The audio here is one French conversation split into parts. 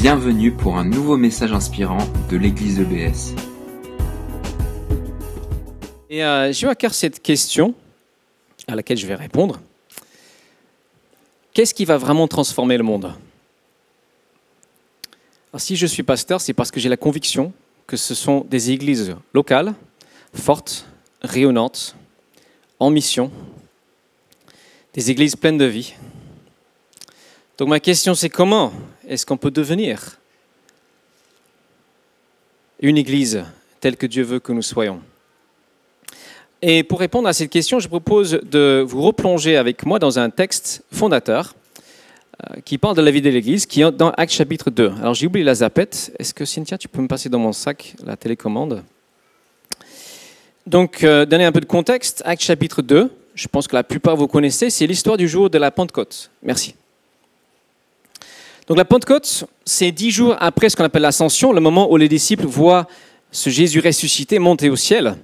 Bienvenue pour un nouveau message inspirant de l'église EBS. Et j'ai eu à cœur cette question à laquelle je vais répondre. Qu'est-ce qui va vraiment transformer le monde? Si je suis pasteur, c'est parce que j'ai la conviction que ce sont des églises locales, fortes, rayonnantes, en mission, des églises pleines de vie. Donc ma question c'est comment est-ce qu'on peut devenir une église telle que Dieu veut que nous soyons? Et pour répondre à cette question, je propose de vous replonger avec moi dans un texte fondateur euh, qui parle de la vie de l'Église, qui est dans Actes chapitre 2. Alors j'ai oublié la zapette. Est-ce que Cynthia, tu peux me passer dans mon sac la télécommande? Donc, euh, donner un peu de contexte, Actes chapitre 2, je pense que la plupart vous connaissez, c'est l'histoire du jour de la Pentecôte. Merci. Donc la Pentecôte, c'est dix jours après ce qu'on appelle l'ascension, le moment où les disciples voient ce Jésus ressuscité monter au ciel.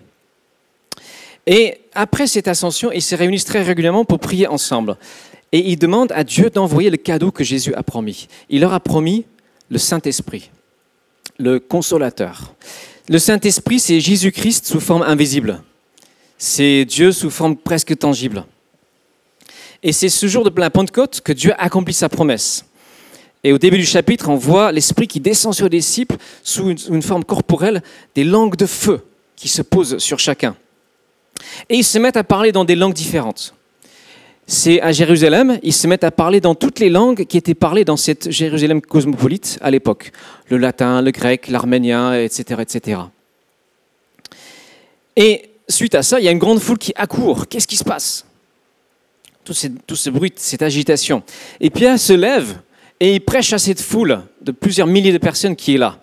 Et après cette ascension, ils se réunissent très régulièrement pour prier ensemble. Et ils demandent à Dieu d'envoyer le cadeau que Jésus a promis. Il leur a promis le Saint-Esprit, le consolateur. Le Saint-Esprit, c'est Jésus-Christ sous forme invisible. C'est Dieu sous forme presque tangible. Et c'est ce jour de la Pentecôte que Dieu accomplit sa promesse. Et au début du chapitre, on voit l'Esprit qui descend sur les disciples sous une, forme corporelle, des langues de feu qui se posent sur chacun. Et ils se mettent à parler dans des langues différentes. C'est à Jérusalem, ils se mettent à parler dans toutes les langues qui étaient parlées dans cette Jérusalem cosmopolite à l'époque. Le latin, le grec, l'arménien, etc., etc. Et suite à ça, il y a une grande foule qui accourt. Qu'est-ce qui se passe? Tout ce, tout ce bruit, cette agitation. Et Pierre se lève et il prêche à cette foule de plusieurs milliers de personnes qui est là.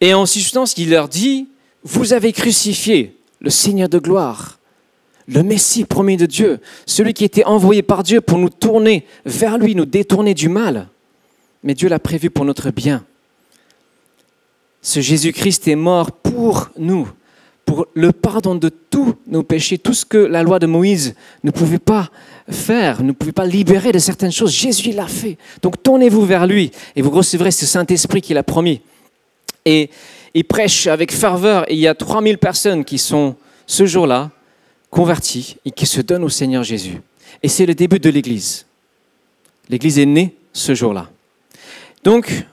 Et en substance, il leur dit, vous avez crucifié le Seigneur de gloire, le Messie promis de Dieu, celui qui était envoyé par Dieu pour nous tourner vers lui, nous détourner du mal. Mais Dieu l'a prévu pour notre bien. Ce Jésus-Christ est mort pour nous, pour le pardon de tous nos péchés, tout ce que la loi de Moïse ne pouvait pas faire, ne pouvait pas libérer de certaines choses. Jésus l'a fait. Donc tournez-vous vers lui et vous recevrez ce Saint-Esprit qu'il a promis. Et il prêche avec ferveur il y a 3000 personnes qui sont ce jour-là converties et qui se donnent au Seigneur Jésus. Et c'est le début de l'Église. L'Église est née ce jour-là. Donc,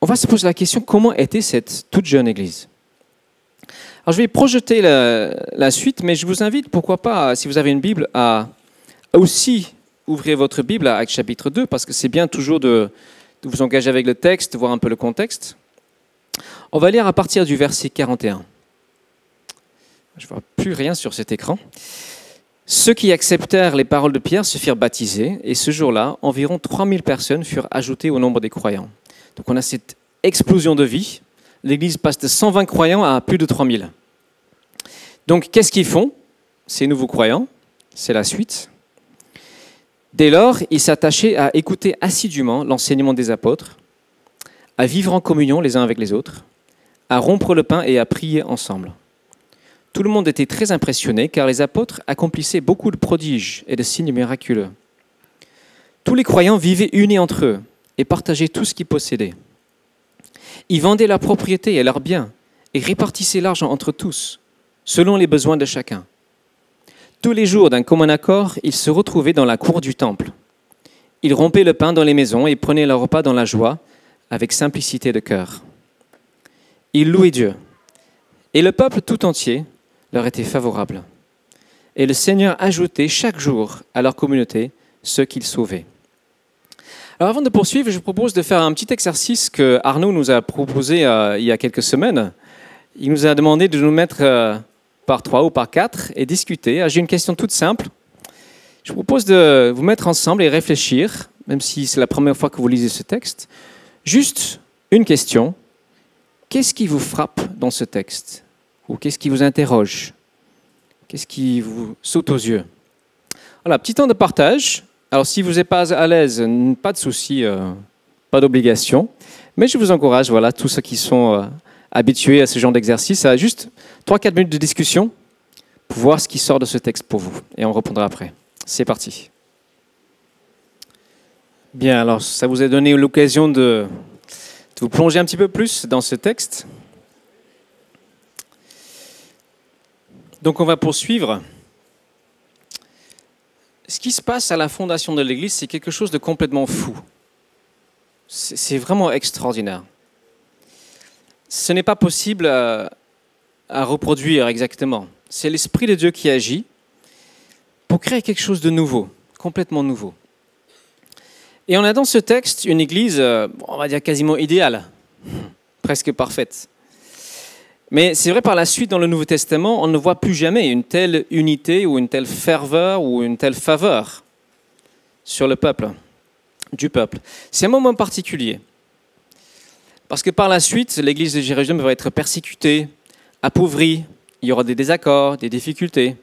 on va se poser la question, comment était cette toute jeune Église? Alors, je vais projeter la, suite, mais je vous invite, pourquoi pas, si vous avez une Bible, à aussi ouvrir votre Bible à Actes chapitre 2, parce que c'est bien toujours de, de vous engager avec le texte, voir un peu le contexte. On va lire à partir du verset 41. Je ne vois plus rien sur cet écran. Ceux qui acceptèrent les paroles de Pierre se firent baptiser, et ce jour-là, environ 3000 personnes furent ajoutées au nombre des croyants. Donc on a cette explosion de vie. L'Église passe de 120 croyants à plus de 3000. Donc qu'est-ce qu'ils font, ces nouveaux croyants? C'est la suite. Dès lors, ils s'attachaient à écouter assidûment l'enseignement des apôtres, à vivre en communion les uns avec les autres, à rompre le pain et à prier ensemble. Tout le monde était très impressionné car les apôtres accomplissaient beaucoup de prodiges et de signes miraculeux. Tous les croyants vivaient unis entre eux et partageaient tout ce qu'ils possédaient. Ils vendaient leurs propriétés et leurs biens et répartissaient l'argent entre tous, selon les besoins de chacun. Tous les jours, d'un commun accord, ils se retrouvaient dans la cour du temple. Ils rompaient le pain dans les maisons et prenaient leur repas dans la joie, avec simplicité de cœur. Ils louaient Dieu. Et le peuple tout entier leur était favorable. Et le Seigneur ajoutait chaque jour à leur communauté ceux qu'il sauvait. Alors avant de poursuivre, je vous propose de faire un petit exercice que Arnaud nous a proposé euh, il y a quelques semaines. Il nous a demandé de nous mettre euh, par trois ou par quatre et discuter. J'ai une question toute simple. Je vous propose de vous mettre ensemble et réfléchir, même si c'est la première fois que vous lisez ce texte. Juste une question. Qu'est-ce qui vous frappe dans ce texte? Ou qu'est-ce qui vous interroge? Qu'est-ce qui vous saute aux yeux? Voilà, petit temps de partage. Alors, si vous n'êtes pas à l'aise, pas de souci, euh, pas d'obligation. Mais je vous encourage, voilà, tous ceux qui sont euh, habitués à ce genre d'exercice, à juste 3-4 minutes de discussion pour voir ce qui sort de ce texte pour vous. Et on répondra après. C'est parti. Bien, alors ça vous a donné l'occasion de, de vous plonger un petit peu plus dans ce texte. Donc on va poursuivre. Ce qui se passe à la fondation de l'Église, c'est quelque chose de complètement fou. C'est vraiment extraordinaire. Ce n'est pas possible à, à reproduire exactement. C'est l'Esprit de Dieu qui agit pour créer quelque chose de nouveau, complètement nouveau. Et on a dans ce texte une Église, euh, on va dire quasiment idéale, presque parfaite. Mais c'est vrai, par la suite, dans le Nouveau Testament, on ne voit plus jamais une telle unité ou une telle ferveur ou une telle faveur sur le peuple, du peuple. C'est un moment particulier. Parce que par la suite, l'église de Jérusalem va être persécutée, appauvrie, il y aura des désaccords, des difficultés.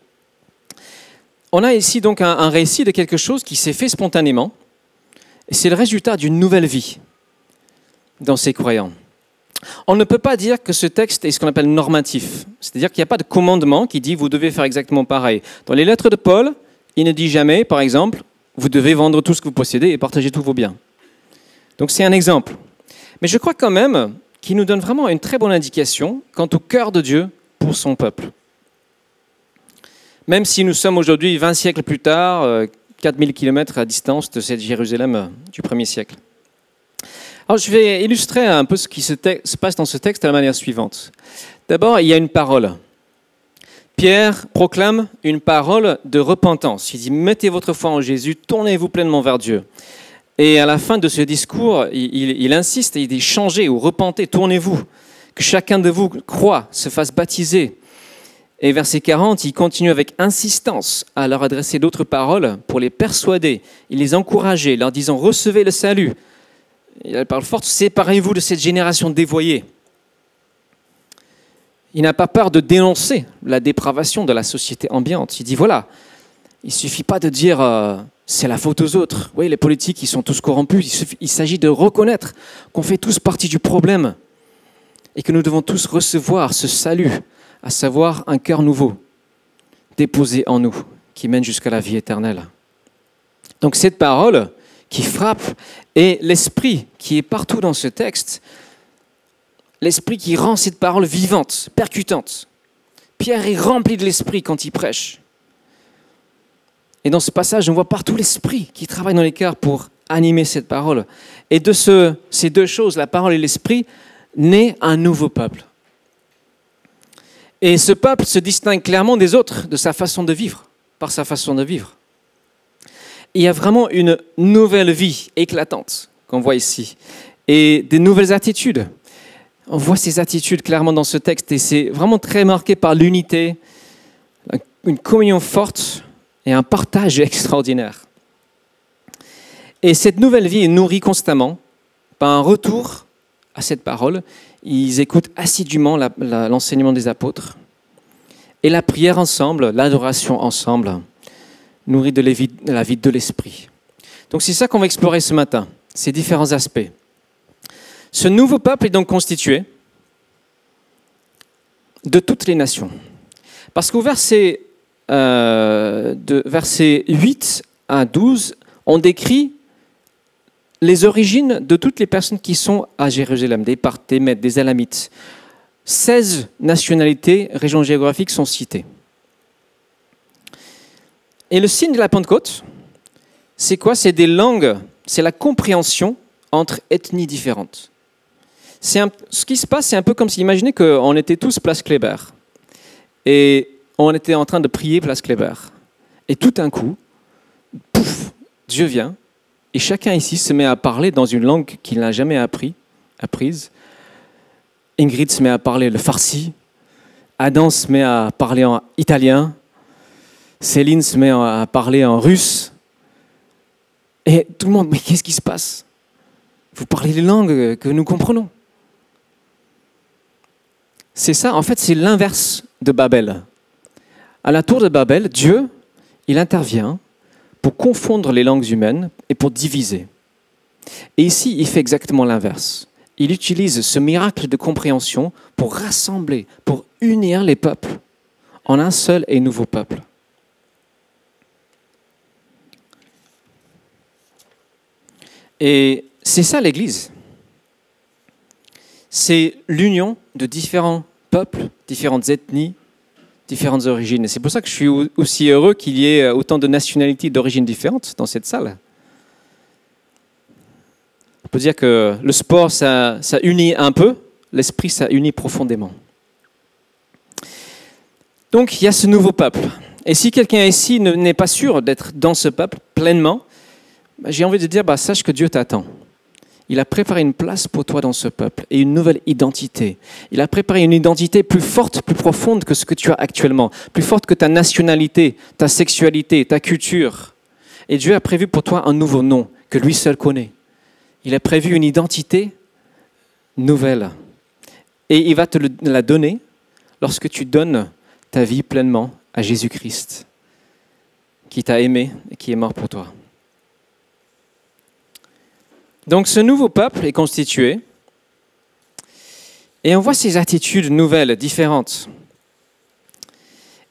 On a ici donc un, récit de quelque chose qui s'est fait spontanément, c'est le résultat d'une nouvelle vie dans ces croyants. On ne peut pas dire que ce texte est ce qu'on appelle normatif. C'est-à-dire qu'il n'y a pas de commandement qui dit vous devez faire exactement pareil. Dans les lettres de Paul, il ne dit jamais, par exemple, vous devez vendre tout ce que vous possédez et partager tous vos biens. Donc c'est un exemple. Mais je crois quand même qu'il nous donne vraiment une très bonne indication quant au cœur de Dieu pour son peuple. Même si nous sommes aujourd'hui 20 siècles plus tard, euh, 4000 km à distance de cette Jérusalem euh, du premier siècle. Alors, je vais illustrer un peu ce qui se, passe dans ce texte de la manière suivante. D'abord, il y a une parole. Pierre proclame une parole de repentance. Il dit Mettez votre foi en Jésus, tournez-vous pleinement vers Dieu. Et à la fin de ce discours, il, il- il insiste et il dit Changez ou repentez, tournez-vous. Que chacun de vous croit, se fasse baptiser. Et verset 40, il continue avec insistance à leur adresser d'autres paroles pour les persuader, il les encourager, leur disant Recevez le salut. Il parle forte, séparez-vous de cette génération dévoyée. Il n'a pas peur de dénoncer la dépravation de la société ambiante. Il dit voilà, il ne suffit pas de dire euh, c'est la faute aux autres. Oui, les politiques, ils sont tous corrompus. Il, s'agit de reconnaître qu'on fait tous partie du problème et que nous devons tous recevoir ce salut, à savoir un cœur nouveau déposé en nous qui mène jusqu'à la vie éternelle. Donc cette parole qui frappe et l'esprit qui est partout dans ce texte, l'esprit qui rend cette parole vivante, percutante. Pierre est rempli de l'esprit quand il prêche. Et dans ce passage, on voit partout l'esprit qui travaille dans les cœurs pour animer cette parole. Et de ce- ces deux choses, la parole et l'esprit, naît un nouveau peuple. Et ce peuple se distingue clairement des autres de sa façon de vivre, par sa façon de vivre. Il y a vraiment une nouvelle vie éclatante qu'on voit ici, et des nouvelles attitudes. On voit ces attitudes clairement dans ce texte, et c'est vraiment très marqué par l'unité, une communion forte et un partage extraordinaire. Et cette nouvelle vie est nourrie constamment par un retour à cette parole. Ils écoutent assidûment l'enseignement des apôtres. Et la prière ensemble, l'adoration ensemble, nourrit de la vie de, l'esprit. Donc c'est ça qu'on va explorer ce matin, ces différents aspects. Ce nouveau peuple est donc constitué de toutes les nations. Parce qu'au verset, euh, de verset 8 à 12, on décrit les origines de toutes les personnes qui sont à Jérusalem, des Mèdes, des Alamites. 16 nationalités, régions géographiques sont citées. Et le signe de la Pentecôte, c'est quoi? C'est des langues, c'est la compréhension entre ethnies différentes. Un- ce qui se passe, c'est un peu comme si, imaginez qu'on était tous place Kléber. Et on était en train de prier place Kléber. Et tout d'un coup, pouf, Dieu vient et chacun ici se met à parler dans une langue qu'il n'a jamais appris, apprise. Ingrid se met à parler le farsi. Adam se met à parler en italien. Céline se met à parler en russe. Et tout le monde, mais qu'est-ce qui se passe? Vous parlez les langues que nous comprenons. C'est ça, en fait, c'est l'inverse de Babel. À la tour de Babel, Dieu, il intervient pour confondre les langues humaines et pour diviser. Et ici, il fait exactement l'inverse. Il utilise ce miracle de compréhension pour rassembler, pour unir les peuples en un seul et nouveau peuple. Et c'est ça l'Église. C'est l'union de différents peuples, différentes ethnies, différentes origines. Et c'est pour ça que je suis aussi heureux qu'il y ait autant de nationalités d'origines différentes dans cette salle. On peut dire que le sport, ça, ça unit un peu, l'esprit, ça unit profondément. Donc il y a ce nouveau peuple. Et si quelqu'un ici n'est pas sûr d'être dans ce peuple pleinement, j'ai envie de dire, bah, sache que Dieu t'attend. Il a préparé une place pour toi dans ce peuple et une nouvelle identité. Il a préparé une identité plus forte, plus profonde que ce que tu as actuellement, plus forte que ta nationalité, ta sexualité, ta culture. Et Dieu a prévu pour toi un nouveau nom que lui seul connaît. Il a prévu une identité nouvelle. Et il va te la donner lorsque tu donnes ta vie pleinement à Jésus-Christ, qui t'a aimé et qui est mort pour toi. Donc ce nouveau peuple est constitué et on voit ses attitudes nouvelles, différentes.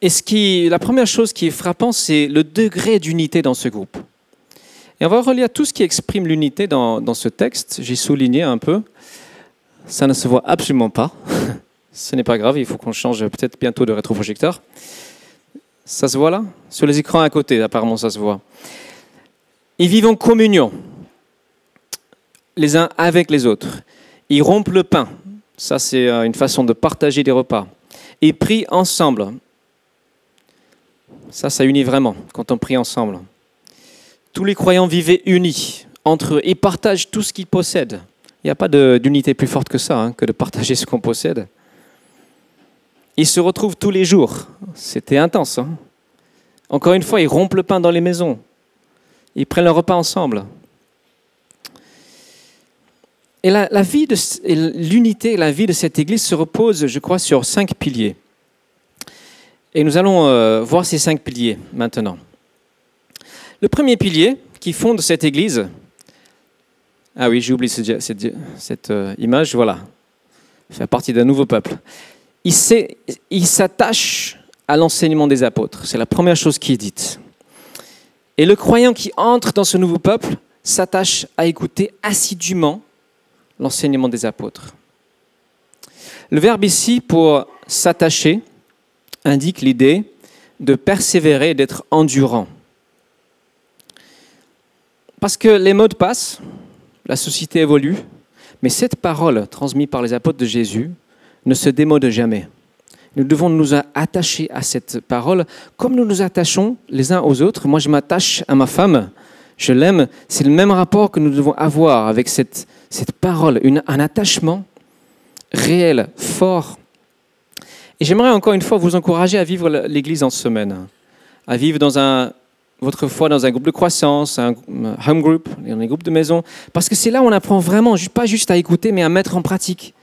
Et ce qui, la première chose qui est frappante, c'est le degré d'unité dans ce groupe. Et on va relire tout ce qui exprime l'unité dans, dans ce texte. J'ai souligné un peu. Ça ne se voit absolument pas. Ce n'est pas grave, il faut qu'on change peut-être bientôt de rétroprojecteur. Ça se voit là? Sur les écrans à côté, apparemment, ça se voit. Ils vivent en communion, les uns avec les autres. Ils rompent le pain. Ça, c'est euh, une façon de partager des repas. Ils prient ensemble. Ça, ça unit vraiment quand on prie ensemble. Tous les croyants vivaient unis entre eux. Ils partagent tout ce qu'ils possèdent. Il n'y a pas d'unité plus forte que ça, hein, que de partager ce qu'on possède. Ils se retrouvent tous les jours. C'était intense. Hein. Encore une fois, ils rompent le pain dans les maisons. Ils prennent leur repas ensemble. Et la, vie de l'unité, la vie de cette Église se repose, je crois, sur cinq piliers. Et nous allons euh, voir ces cinq piliers maintenant. Le premier pilier qui fonde cette Église, ah oui, j'ai oublié cette, euh, image, voilà, fait partie d'un nouveau peuple il s'attache à l'enseignement des apôtres. C'est la première chose qui est dite. Et le croyant qui entre dans ce nouveau peuple s'attache à écouter assidûment l'enseignement des apôtres. Le verbe ici pour s'attacher indique l'idée de persévérer d'être endurant. Parce que les modes passent, la société évolue, mais cette parole transmise par les apôtres de Jésus ne se démode jamais. Nous devons nous attacher à cette parole comme nous nous attachons les uns aux autres. Moi, je m'attache à ma femme, je l'aime. C'est le même rapport que nous devons avoir avec cette, cette parole, un attachement réel, fort. Et j'aimerais encore une fois vous encourager à vivre l'Église en semaine, à vivre dans un, votre foi dans un groupe de croissance, un home group, dans un groupe de maison, parce que c'est là où on apprend vraiment, pas juste à écouter, mais à mettre en pratique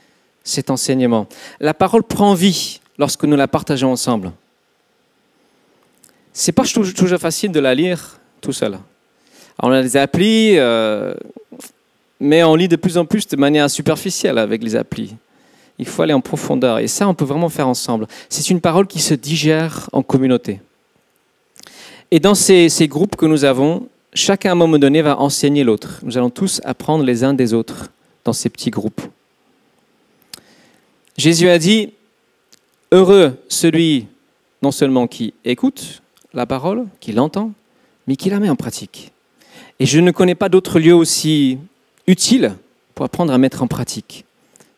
cet enseignement. La parole prend vie lorsque nous la partageons ensemble. C'est pas toujours facile de la lire tout seul. On a des applis, euh, mais on lit de plus en plus de manière superficielle avec les applis. Il faut aller en profondeur. Et ça, on peut vraiment faire ensemble. C'est une parole qui se digère en communauté. Et dans ces, ces groupes que nous avons, chacun à un moment donné va enseigner l'autre. Nous allons tous apprendre les uns des autres dans ces petits groupes. Jésus a dit, heureux celui non seulement qui écoute la parole, qui l'entend, mais qui la met en pratique. Et je ne connais pas d'autre lieu aussi utile pour apprendre à mettre en pratique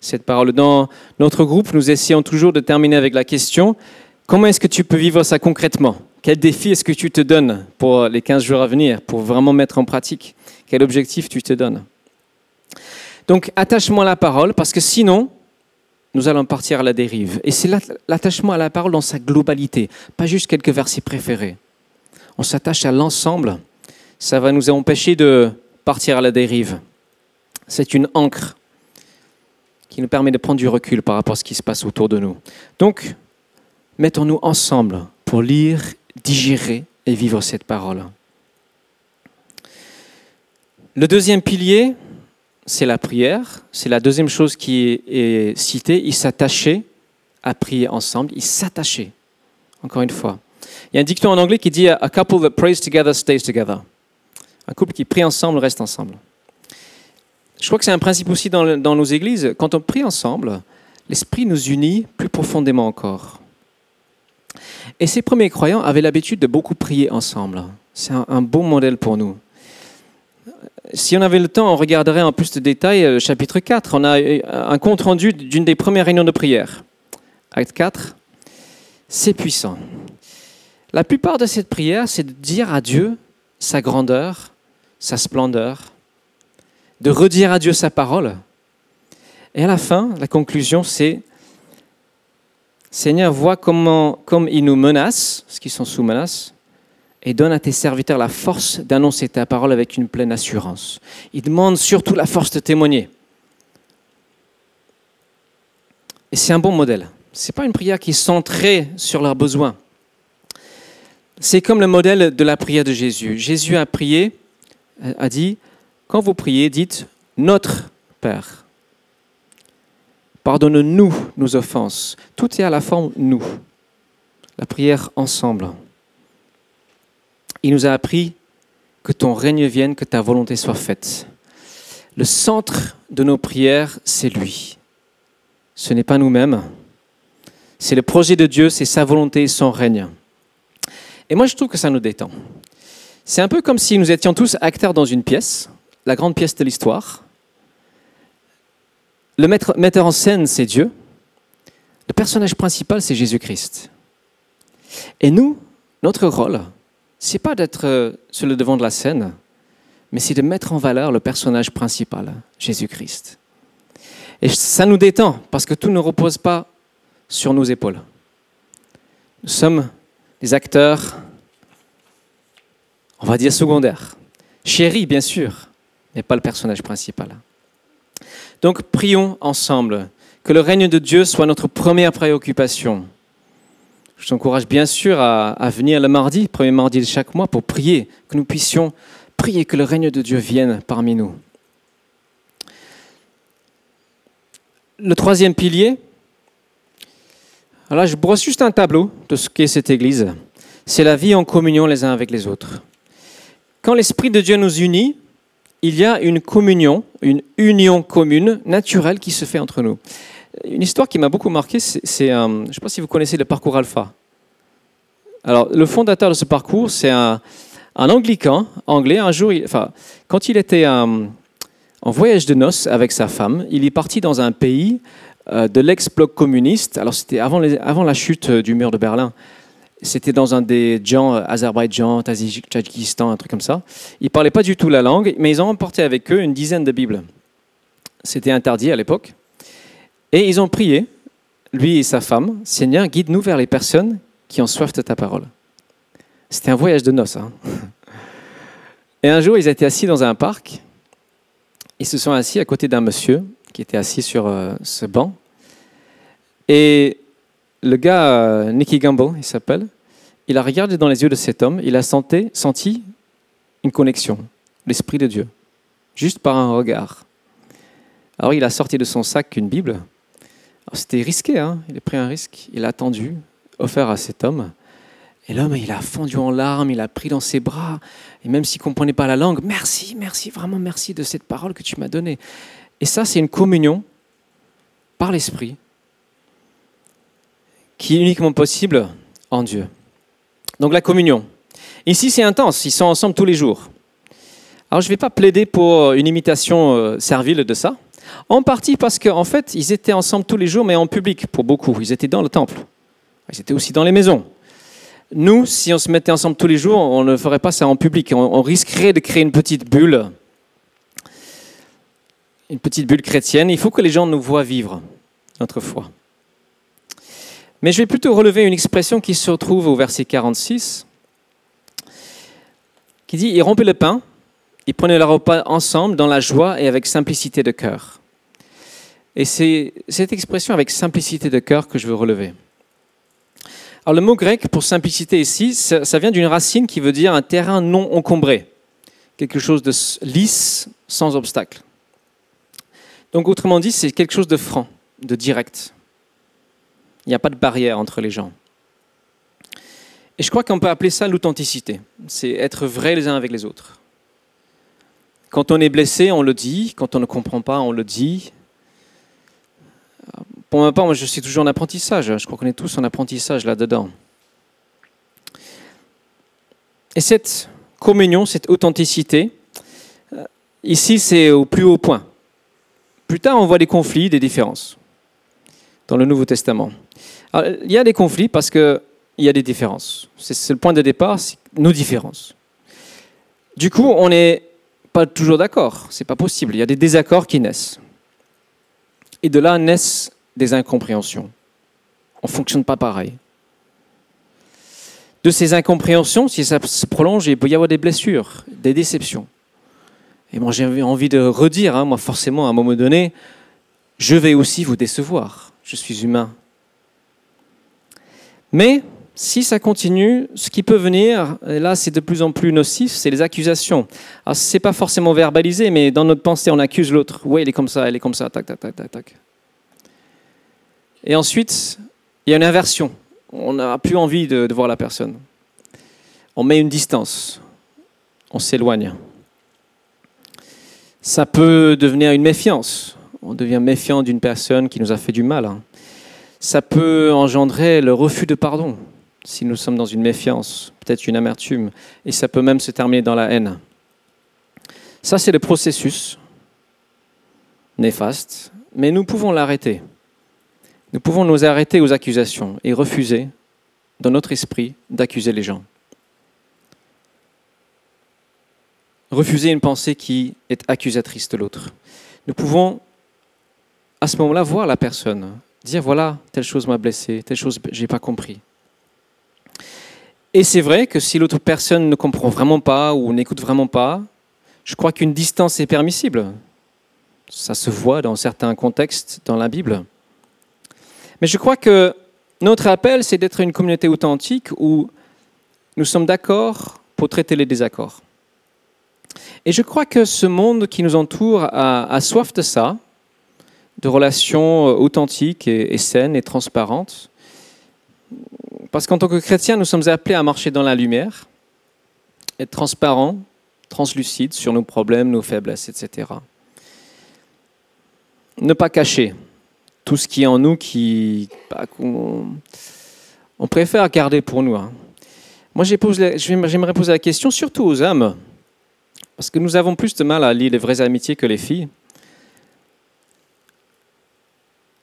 cette parole. Dans notre groupe, nous essayons toujours de terminer avec la question, comment est-ce que tu peux vivre ça concrètement? Quel défi est-ce que tu te donnes pour les 15 jours à venir, pour vraiment mettre en pratique? Quel objectif tu te donnes? Donc, attache-moi à la parole, parce que sinon, nous allons partir à la dérive. Et c'est l'attachement à la parole dans sa globalité, pas juste quelques versets préférés. On s'attache à l'ensemble, ça va nous empêcher de partir à la dérive. C'est une encre qui nous permet de prendre du recul par rapport à ce qui se passe autour de nous. Donc, mettons-nous ensemble pour lire, digérer et vivre cette parole. Le deuxième pilier, c'est la prière. C'est la deuxième chose qui est, citée. Ils s'attachaient à prier ensemble. Ils s'attachaient. Encore une fois. Il y a un dicton en anglais qui dit A couple that prays together stays together. Un couple qui prie ensemble reste ensemble. Je crois que c'est un principe aussi dans, nos églises. Quand on prie ensemble, l'Esprit nous unit plus profondément encore. Et ces premiers croyants avaient l'habitude de beaucoup prier ensemble. C'est un, un bon modèle pour nous. Si on avait le temps, on regarderait en plus de détails euh, le chapitre 4. On a euh, un compte-rendu d'une des premières réunions de prière. Acte 4, c'est puissant. La plupart de cette prière, c'est de dire à Dieu sa grandeur, sa splendeur, de redire à Dieu sa parole. Et à la fin, la conclusion, c'est Seigneur, vois comment, comme ils nous menacent, parce qu'ils sont sous menace, et donne à tes serviteurs la force d'annoncer ta parole avec une pleine assurance. Ils demandent surtout la force de témoigner. Et c'est un bon modèle. Ce n'est pas une prière qui est centrée sur leurs besoins. C'est comme le modèle de la prière de Jésus. Jésus a prié, a dit, quand vous priez, dites Notre Père. Pardonne-nous nos offenses. Tout est à la forme nous. La prière ensemble. Il nous a appris que ton règne vienne, que ta volonté soit faite. Le centre de nos prières, c'est lui. Ce n'est pas nous-mêmes. C'est le projet de Dieu, c'est sa volonté, son règne. Et moi, je trouve que ça nous détend. C'est un peu comme si nous étions tous acteurs dans une pièce, la grande pièce de l'histoire. Le metteur en scène, c'est Dieu. Le personnage principal, c'est Jésus-Christ. Et nous, notre rôle, c'est pas d'être euh, sur le devant de la scène, mais c'est de mettre en valeur le personnage principal, Jésus-Christ. Et ça nous détend parce que tout ne repose pas sur nos épaules. Nous sommes des acteurs, on va dire secondaires. Chéris, bien sûr, mais pas le personnage principal. Donc prions ensemble, que le règne de Dieu soit notre première préoccupation. Je t'encourage bien sûr à, à venir le mardi, premier mardi de chaque mois, pour prier, que nous puissions prier que le règne de Dieu vienne parmi nous. Le troisième pilier, alors là, je brosse juste un tableau de ce qu'est cette Église. C'est la vie en communion les uns avec les autres. Quand l'Esprit de Dieu nous unit, il y a une communion, une union commune, naturelle qui se fait entre nous. Une histoire qui m'a beaucoup marqué, c'est, je ne sais pas si vous connaissez le parcours Alpha. Alors, le fondateur de ce parcours, c'est un, anglican anglais. Un jour, enfin, quand il était euh, en voyage de noces avec sa femme, il est parti dans un pays euh, de l'ex-bloc communiste. Alors, c'était avant la chute euh, du mur de Berlin. C'était dans un des gens, euh, Azerbaïdjan, Tadjikistan, un truc comme ça. Ils ne parlaient pas du tout la langue, mais ils ont emporté avec eux une dizaine de Bibles. C'était interdit à l'époque. Et ils ont prié, lui et sa femme, Seigneur, guide-nous vers les personnes qui ont soif de ta parole. C'était un voyage de noces. hein. Et un jour, ils étaient assis dans un parc. Ils se sont assis à côté d'un monsieur qui était assis sur euh, ce banc. Et le gars, euh, Nicky Gamble, il s'appelle, il a regardé dans les yeux de cet homme, il a senti, senti une connexion, l'Esprit de Dieu, juste par un regard. Alors il a sorti de son sac une Bible. C'était risqué, hein il a pris un risque, il a attendu, offert à cet homme. Et l'homme, il a fondu en larmes, il a pris dans ses bras, et même s'il ne comprenait pas la langue, merci, merci, vraiment merci de cette parole que tu m'as donnée. Et ça, c'est une communion par l'Esprit qui est uniquement possible en Dieu. Donc la communion. Ici, c'est intense, ils sont ensemble tous les jours. Alors, je ne vais pas plaider pour une imitation euh, servile de ça, en partie parce qu'en fait, ils étaient ensemble tous les jours, mais en public pour beaucoup. Ils étaient dans le temple. Ils étaient aussi dans les maisons. Nous, si on se mettait ensemble tous les jours, on ne ferait pas ça en public. On risquerait de créer une petite bulle, une petite bulle chrétienne. Il faut que les gens nous voient vivre notre foi. Mais je vais plutôt relever une expression qui se retrouve au verset 46, qui dit, ils rompaient le pain, ils prenaient leur repas ensemble dans la joie et avec simplicité de cœur. Et c'est cette expression avec simplicité de cœur que je veux relever. Alors le mot grec pour simplicité ici, ça, ça vient d'une racine qui veut dire un terrain non encombré, quelque chose de lisse, sans obstacle. Donc autrement dit, c'est quelque chose de franc, de direct. Il n'y a pas de barrière entre les gens. Et je crois qu'on peut appeler ça l'authenticité. C'est être vrai les uns avec les autres. Quand on est blessé, on le dit. Quand on ne comprend pas, on le dit. Pour ma part, moi, je suis toujours en apprentissage. Je crois qu'on est tous en apprentissage là-dedans. Et cette communion, cette authenticité, euh, ici, c'est au plus haut point. Plus tard, on voit des conflits, des différences dans le Nouveau Testament. Il y a des conflits parce qu'il y a des différences. C'est le point de départ, nos différences. Du coup, on n'est pas toujours d'accord. C'est pas possible. Il y a des désaccords qui naissent. Et de là naissent des incompréhensions. On ne fonctionne pas pareil. De ces incompréhensions, si ça se prolonge, il peut y avoir des blessures, des déceptions. Et moi, j'ai envie de redire, hein, moi, forcément, à un moment donné, je vais aussi vous décevoir. Je suis humain. Mais si ça continue, ce qui peut venir, et là c'est de plus en plus nocif, c'est les accusations. Alors c'est pas forcément verbalisé, mais dans notre pensée, on accuse l'autre. Oui, il est comme ça, elle est comme ça, tac, tac, tac, tac, tac. Et ensuite, il y a une inversion. On n'a plus envie de, voir la personne. On met une distance. On s'éloigne. Ça peut devenir une méfiance. On devient méfiant d'une personne qui nous a fait du mal. Ça peut engendrer le refus de pardon si nous sommes dans une méfiance, peut-être une amertume, et ça peut même se terminer dans la haine. Ça, c'est le processus néfaste, mais nous pouvons l'arrêter. Nous pouvons nous arrêter aux accusations et refuser, dans notre esprit, d'accuser les gens. Refuser une pensée qui est accusatrice de l'autre. Nous pouvons, à ce moment-là, voir la personne, dire voilà, telle chose m'a blessé, telle chose j'ai pas compris. Et c'est vrai que si l'autre personne ne comprend vraiment pas ou n'écoute vraiment pas, je crois qu'une distance est permissible. Ça se voit dans certains contextes dans la Bible. Mais je crois que notre appel, c'est d'être une communauté authentique où nous sommes d'accord pour traiter les désaccords. Et je crois que ce monde qui nous entoure a, soif de ça, de relations authentiques et, saines et transparentes. Parce qu'en tant que chrétiens, nous sommes appelés à marcher dans la lumière, être transparents, translucides sur nos problèmes, nos faiblesses, etc. Ne pas cacher tout ce qui est en nous qui bah, on, préfère garder pour nous. Hein. Moi, j'aimerais poser la question surtout aux hommes, parce que nous avons plus de mal à lire les vraies amitiés que les filles.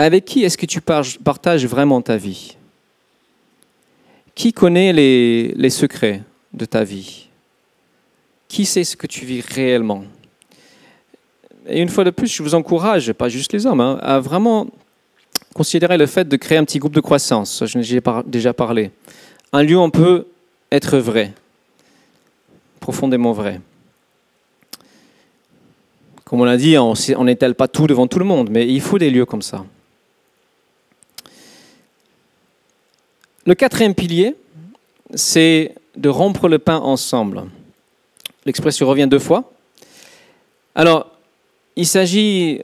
Avec qui est-ce que tu partages vraiment ta vie? Qui connaît les, secrets de ta vie? Qui sait ce que tu vis réellement? Et une fois de plus, je vous encourage, pas juste les hommes, hein, à vraiment considérer le fait de créer un petit groupe de croissance. Je n'ai déjà parlé. Un lieu où on peut être vrai, profondément vrai. Comme on l'a dit, on n'étale pas tout devant tout le monde, mais il faut des lieux comme ça. Le quatrième pilier, c'est de rompre le pain ensemble. L'expression revient deux fois. Alors, il s'agit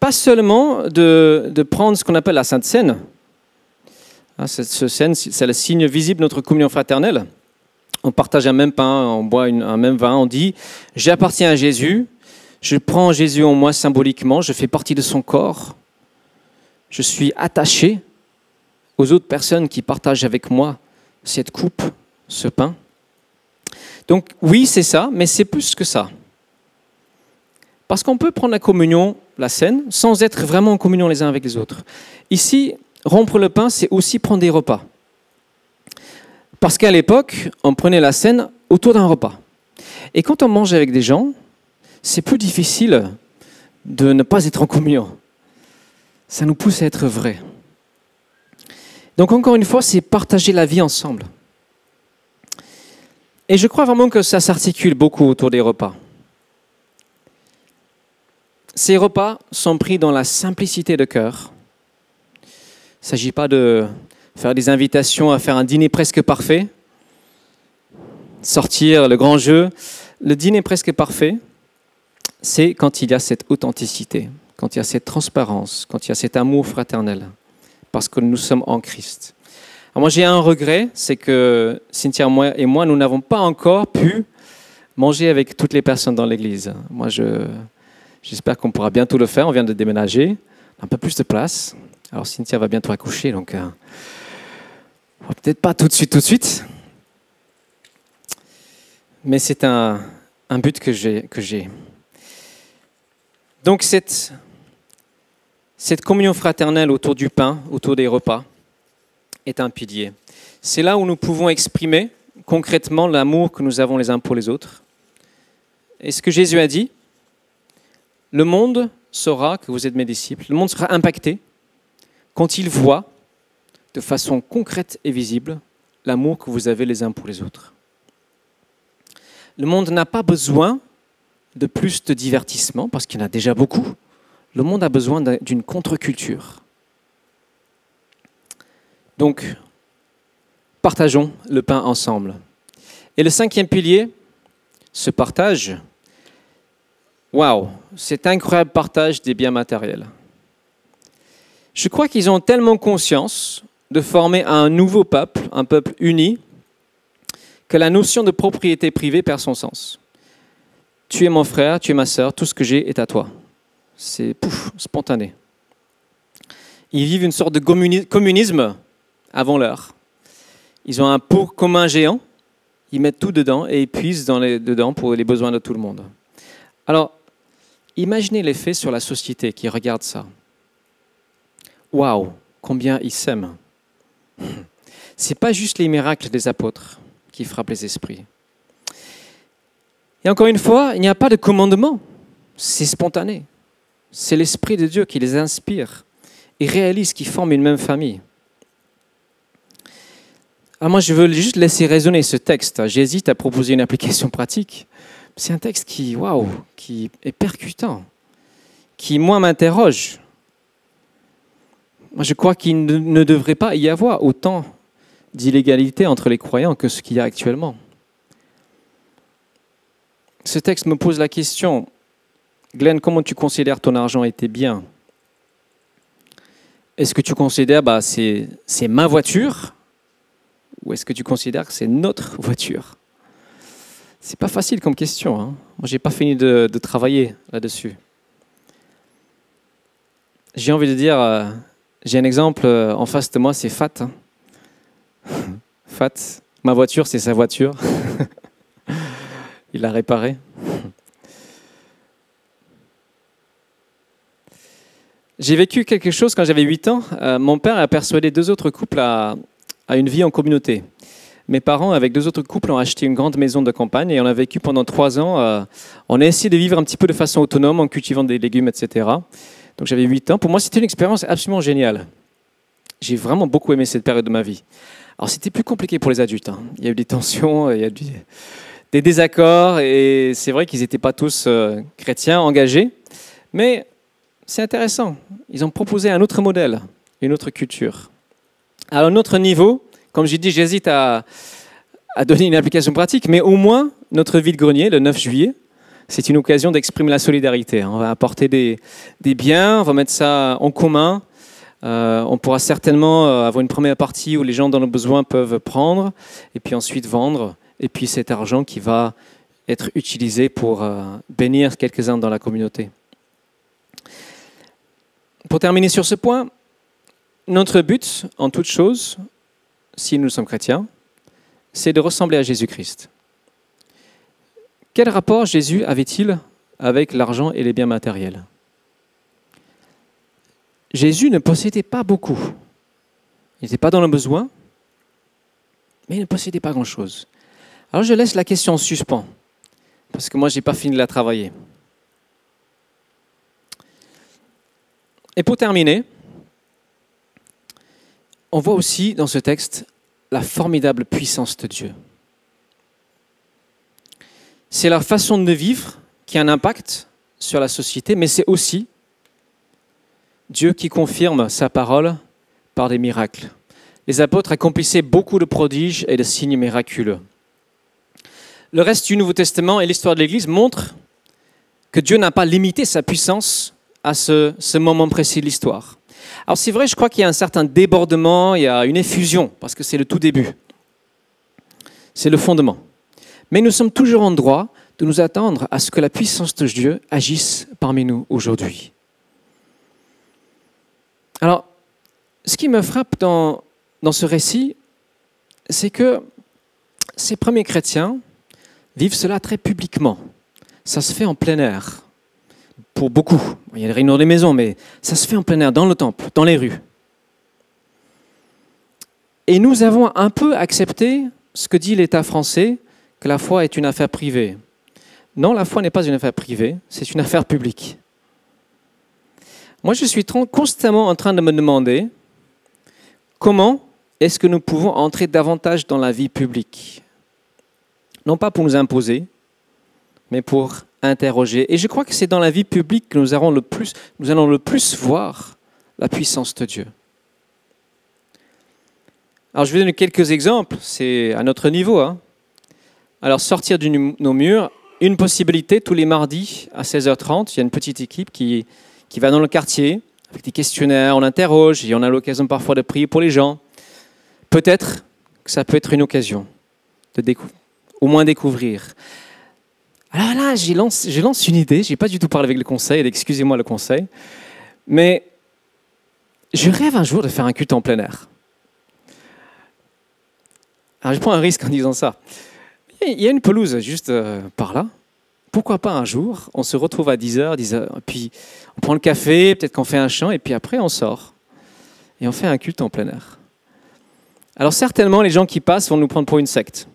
pas seulement de, prendre ce qu'on appelle la Sainte Seine. Hein, cette scène, c'est le signe visible de notre communion fraternelle. On partage un même pain, on boit un même vin, on dit J'appartiens à Jésus, je prends Jésus en moi symboliquement, je fais partie de son corps, je suis attaché aux autres personnes qui partagent avec moi cette coupe, ce pain. Donc oui, c'est ça, mais c'est plus que ça. Parce qu'on peut prendre la communion, la scène, sans être vraiment en communion les uns avec les autres. Ici, rompre le pain, c'est aussi prendre des repas. Parce qu'à l'époque, on prenait la scène autour d'un repas. Et quand on mange avec des gens, c'est plus difficile de ne pas être en communion. Ça nous pousse à être vrai. Donc encore une fois, c'est partager la vie ensemble. Et je crois vraiment que ça s'articule beaucoup autour des repas. Ces repas sont pris dans la simplicité de cœur. Il ne s'agit pas de faire des invitations à faire un dîner presque parfait, sortir le grand jeu. Le dîner presque parfait, c'est quand il y a cette authenticité, quand il y a cette transparence, quand il y a cet amour fraternel, parce que nous sommes en Christ. moi j'ai un regret, c'est que Cynthia et moi, nous n'avons pas encore pu manger avec toutes les personnes dans l'église. Moi, je, j'espère qu'on pourra bientôt le faire. On vient de déménager, un peu plus de place. Alors Cynthia va bientôt accoucher, donc euh, peut-être pas tout de suite, tout de suite. Mais c'est un, un but. Que j'ai. Donc cette, cette communion fraternelle autour du pain, autour des repas, est un pilier. C'est là où nous pouvons exprimer concrètement l'amour que nous avons les uns pour les autres. Et ce que Jésus a dit, le monde saura que vous êtes mes disciples, le monde sera impacté quand il voit de façon concrète et visible l'amour que vous avez les uns pour les autres. Le monde n'a pas besoin de plus de divertissement, parce qu'il y en a déjà beaucoup. Le monde a besoin d'une contre-culture. Donc, partageons le pain ensemble. Et le cinquième pilier, ce partage, waouh, c'est incroyable partage des biens matériels. Je crois qu'ils ont tellement conscience de former un nouveau peuple, un peuple uni, que la notion de propriété privée perd son sens. Tu es mon frère, tu es ma sœur, tout ce que j'ai est à toi. C'est pouf, spontané. Ils vivent une sorte de communisme avant l'heure. Ils ont un pot commun géant, ils mettent tout dedans et ils puisent dedans pour les besoins de tout le monde. Alors, imaginez l'effet sur la société qui regarde ça. Waouh, combien ils s'aiment. C'est pas juste les miracles des apôtres qui frappent les esprits. Et encore une fois, il n'y a pas de commandement. C'est spontané. C'est l'Esprit de Dieu qui les inspire et réalise qu'ils forment une même famille. Alors moi, je veux juste laisser résonner ce texte. J'hésite à proposer une application pratique. C'est un texte qui, waouh, qui est percutant, qui, moi, m'interroge. Moi, je crois qu'il ne devrait pas y avoir autant d'illégalité entre les croyants que ce qu'il y a actuellement. Ce texte me pose la question, Glenn, comment tu considères ton argent était bien? Est-ce que tu considères bah, c'est, ma voiture? Ou est-ce que tu considères que c'est notre voiture? C'est pas facile comme question. Hein. Moi, j'ai pas fini de, travailler là-dessus. J'ai envie de dire, euh, j'ai un exemple euh, en face de moi, c'est Fat. Hein. Fat, ma voiture, c'est sa voiture. Il l'a réparée. J'ai vécu quelque chose quand j'avais 8 ans. Euh, mon père a persuadé deux autres couples à, une vie en communauté. Mes parents, avec deux autres couples, ont acheté une grande maison de campagne et on a vécu pendant trois ans. Euh, on a essayé de vivre un petit peu de façon autonome en cultivant des légumes, etc. Donc j'avais 8 ans. Pour moi, c'était une expérience absolument géniale. J'ai vraiment beaucoup aimé cette période de ma vie. Alors c'était plus compliqué pour les adultes. Hein. Il y a eu des tensions, il y a eu des désaccords et c'est vrai qu'ils n'étaient pas tous euh, chrétiens, engagés. Mais c'est intéressant. Ils ont proposé un autre modèle, une autre culture. Alors notre niveau, comme j'ai dit, j'hésite à, donner une application pratique, mais au moins notre vide-grenier, le 9 juillet, c'est une occasion d'exprimer la solidarité. On va apporter des, biens, on va mettre ça en commun. Euh, on pourra certainement euh, avoir une première partie où les gens dans le besoin peuvent prendre, et puis ensuite vendre, et puis cet argent qui va être utilisé pour euh, bénir quelques-uns dans la communauté. Pour terminer sur ce point, notre but, en toute chose, si nous sommes chrétiens, c'est de ressembler à Jésus-Christ. Quel rapport Jésus avait-il avec l'argent et les biens matériels? Jésus ne possédait pas beaucoup. Il n'était pas dans le besoin, mais il ne possédait pas grand-chose. Alors je laisse la question en suspens, parce que moi, je n'ai pas fini de la travailler. Et pour terminer, on voit aussi dans ce texte la formidable puissance de Dieu. C'est la façon de vivre qui a un impact sur la société, mais c'est aussi Dieu qui confirme sa parole par des miracles. Les apôtres accomplissaient beaucoup de prodiges et de signes miraculeux. Le reste du Nouveau Testament et l'histoire de l'Église montrent que Dieu n'a pas limité sa puissance à ce, moment précis de l'histoire. Alors c'est vrai, je crois qu'il y a un certain débordement, il y a une effusion, parce que c'est le tout début. C'est le fondement. Mais nous sommes toujours en droit de nous attendre à ce que la puissance de Dieu agisse parmi nous aujourd'hui. Alors, ce qui me frappe dans ce récit, c'est que ces premiers chrétiens vivent cela très publiquement. Ça se fait en plein air. Pour beaucoup. Il y a des réunions des maisons, mais ça se fait en plein air, dans le temple, dans les rues. Et nous avons un peu accepté ce que dit l'État français, que la foi est une affaire privée. Non, la foi n'est pas une affaire privée, c'est une affaire publique. Moi, je suis constamment en train de me demander comment est-ce que nous pouvons entrer davantage dans la vie publique? Non pas pour nous imposer, mais pour interroger. Et je crois que c'est dans la vie publique que nous, allons le plus, nous allons le plus voir la puissance de Dieu. Alors je vais donner quelques exemples, c'est à notre niveau. Hein. Alors sortir de nos murs, une possibilité tous les mardis à 16h30, il y a une petite équipe qui, qui va dans le quartier avec des questionnaires, on interroge et on a l'occasion parfois de prier pour les gens. Peut-être que ça peut être une occasion de au moins découvrir. Alors là, j'ai lancé, une idée, je n'ai pas du tout parlé avec le conseil, excusez-moi le conseil, mais je rêve un jour de faire un culte en plein air. Alors je prends un risque en disant ça. Il y a une pelouse juste euh, par là. Pourquoi pas un jour, on se retrouve à 10h, 10h, puis on prend le café, peut-être qu'on fait un chant, et puis après on sort. Et on fait un culte en plein air. Alors certainement, les gens qui passent vont nous prendre pour une secte.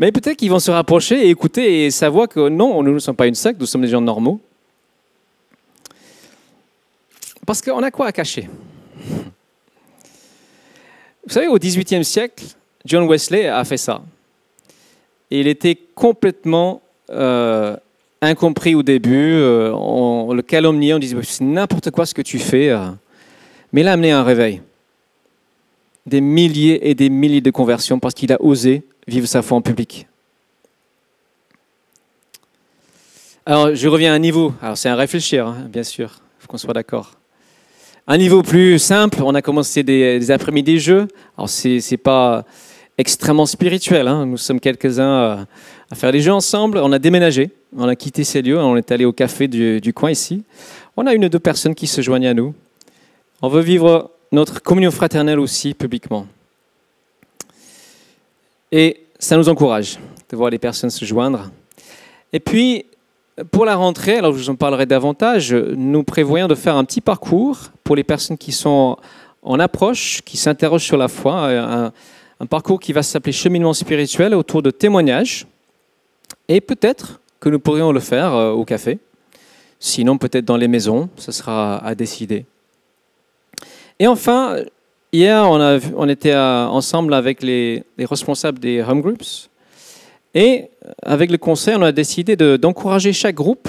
Mais peut-être qu'ils vont se rapprocher et écouter et savoir que non, nous ne sommes pas une secte, nous sommes des gens normaux. Parce qu'on a quoi à cacher? Vous savez, au XVIIIe siècle, John Wesley a fait ça. Et il était complètement euh, incompris au début. Euh, on, le calomniait, on disait c'est n'importe quoi ce que tu fais. Euh. Mais il a amené un réveil. Des milliers et des milliers de conversions parce qu'il a osé vivre sa foi en public. Alors, je reviens à un niveau. Alors, c'est un réfléchir, hein, bien sûr. Il faut qu'on soit d'accord. Un niveau plus simple, on a commencé des, après-midi jeux. Alors, c'est n'est pas extrêmement spirituel. Hein. Nous sommes quelques-uns à faire des jeux ensemble. On a déménagé, on a quitté ces lieux, on est allé au café du, du coin ici. On a une ou deux personnes qui se joignent à nous. On veut vivre notre communion fraternelle aussi publiquement. Et ça nous encourage de voir les personnes se joindre. Et puis, pour la rentrée, alors je vous en parlerai davantage, nous prévoyons de faire un petit parcours pour les personnes qui sont en approche, qui s'interrogent sur la foi, un, un parcours qui va s'appeler cheminement spirituel autour de témoignages. Et peut-être que nous pourrions le faire euh, au café. Sinon, peut-être dans les maisons, ce sera à décider. Et enfin, Hier, on, était ensemble avec les, responsables des home groups. Et avec le conseil, on a décidé d'encourager chaque groupe,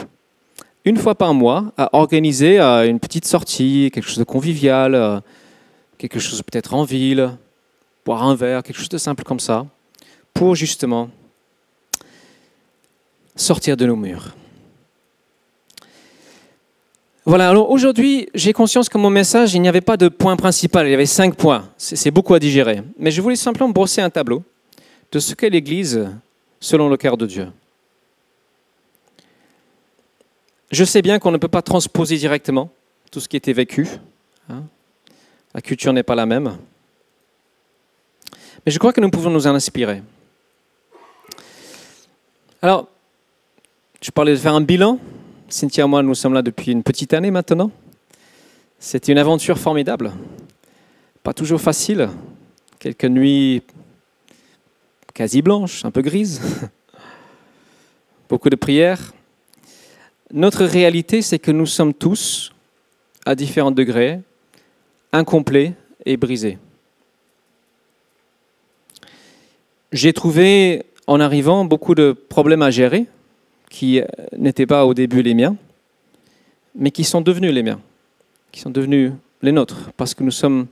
une fois par mois, à organiser euh, une petite sortie, quelque chose de convivial, euh, quelque chose peut-être en ville, boire un verre, quelque chose de simple comme ça, pour justement sortir de nos murs. Voilà, alors aujourd'hui, j'ai conscience que mon message, il n'y avait pas de point principal, il y avait cinq points. C'est beaucoup à digérer. Mais je voulais simplement brosser un tableau de ce qu'est l'Église selon le cœur de Dieu. Je sais bien qu'on ne peut pas transposer directement tout ce qui était vécu. Hein. La culture n'est pas la même. Mais je crois que nous pouvons nous en inspirer. Alors, je parlais de faire un bilan Cynthia et moi, nous sommes là depuis une petite année maintenant. C'était une aventure formidable. Pas toujours facile. Quelques nuits quasi blanches, un peu grises. Beaucoup de prières. Notre réalité, c'est que nous sommes tous, à différents degrés, incomplets et brisés. J'ai trouvé, en arrivant, beaucoup de problèmes à gérer qui euh, n'étaient pas au début les miens, mais qui sont devenus les miens, qui sont devenus les nôtres, parce que nous sommes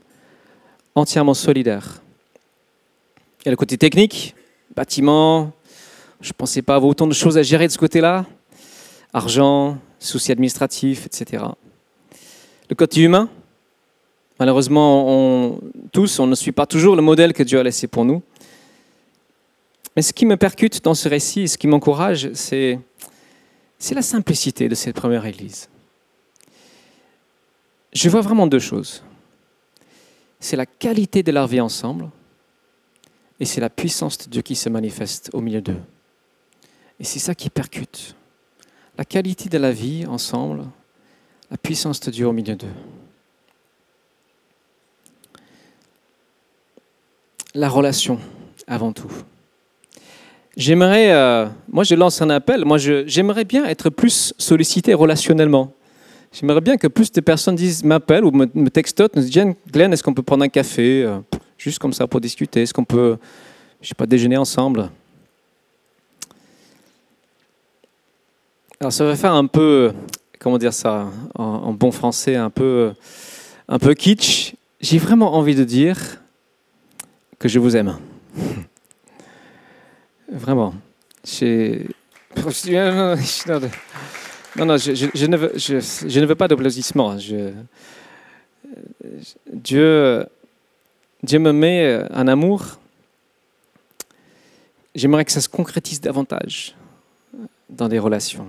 entièrement solidaires. Il y a le côté technique, bâtiment, je ne pensais pas avoir autant de choses à gérer de ce côté-là, argent, soucis administratifs, etc. Le côté humain, malheureusement, tous, on ne suit pas toujours le modèle que Dieu a laissé pour nous. Mais ce qui me percute dans ce récit, ce qui m'encourage, c'est, la simplicité de cette première Église. Je vois vraiment deux choses. C'est la qualité de leur vie ensemble et c'est la puissance de Dieu qui se manifeste au milieu d'eux. Et c'est ça qui percute. La qualité de la vie ensemble, la puissance de Dieu au milieu d'eux. La relation avant tout. J'aimerais, euh, moi je lance un appel, moi j'aimerais bien être plus sollicité relationnellement. J'aimerais bien que plus de personnes disent, m'appellent ou me, me textotent, nous disent, Glenn, est-ce qu'on peut prendre un café, euh, juste comme ça pour discuter? Est-ce qu'on peut, je sais pas, déjeuner ensemble Alors ça va faire un peu, comment dire ça, en, bon français, un peu, un peu kitsch. J'ai vraiment envie de dire que je vous aime. Vraiment. Non, non, je, ne, veux, pas d'applaudissements. Dieu, Dieu me met un amour. J'aimerais que ça se concrétise davantage dans des relations.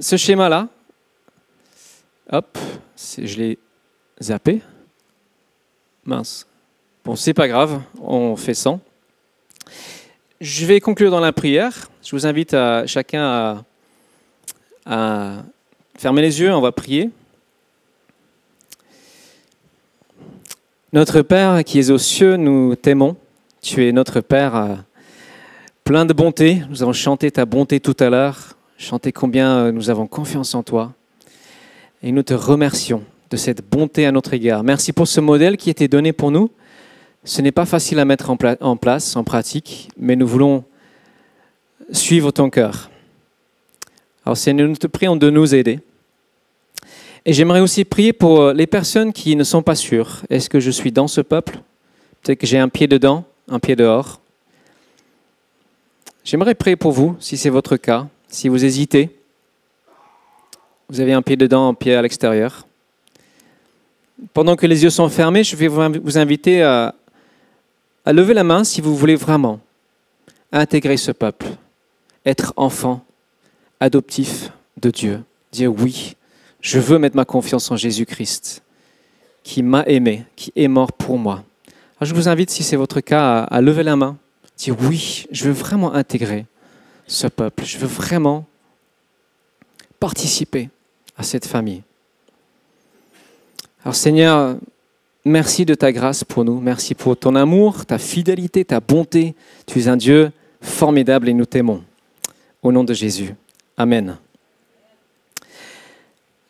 Ce schéma-là, hop, je l'ai zappé. Mince. Bon, c'est pas grave, on fait sans. Je vais conclure dans la prière. Je vous invite à chacun à fermer les yeux, on va prier. Notre Père qui es aux cieux, nous t'aimons. Tu es notre Père euh, plein de bonté. Nous avons chanté ta bonté tout à l'heure, chanté combien euh, nous avons confiance en toi. Et nous te remercions de cette bonté à notre égard. Merci pour ce modèle qui était donné pour nous. Ce n'est pas facile à mettre en, place, en pratique, mais nous voulons suivre ton cœur. Alors Seigneur, nous te prions de nous aider. Et j'aimerais aussi prier pour euh, les personnes qui ne sont pas sûres. Est-ce que je suis dans ce peuple? Peut-être que j'ai un pied dedans, un pied dehors. J'aimerais prier pour vous, si c'est votre cas, si vous hésitez. Vous avez un pied dedans, un pied à l'extérieur. Pendant que les yeux sont fermés, je vais vous inviter à, à lever la main si vous voulez vraiment intégrer ce peuple, être enfant adoptif de Dieu. Dire oui, je veux mettre ma confiance en Jésus-Christ, qui m'a aimé, qui est mort pour moi. je vous invite, si c'est votre cas, à, lever la main, dire oui, je veux vraiment intégrer ce peuple, je veux vraiment participer à cette famille. Alors Seigneur, merci de ta grâce pour nous, merci pour ton amour, ta fidélité, ta bonté. Tu es un Dieu formidable et nous t'aimons. Au nom de Jésus. Amen.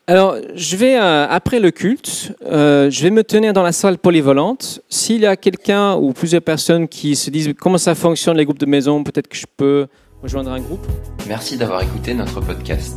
Alors, je vais, euh, après le culte, euh, je vais me tenir dans la salle polyvalente. S'il y a quelqu'un ou plusieurs personnes qui se disent comment ça fonctionne les groupes de maison, peut-être que je peux rejoindre un groupe. Merci d'avoir écouté notre podcast.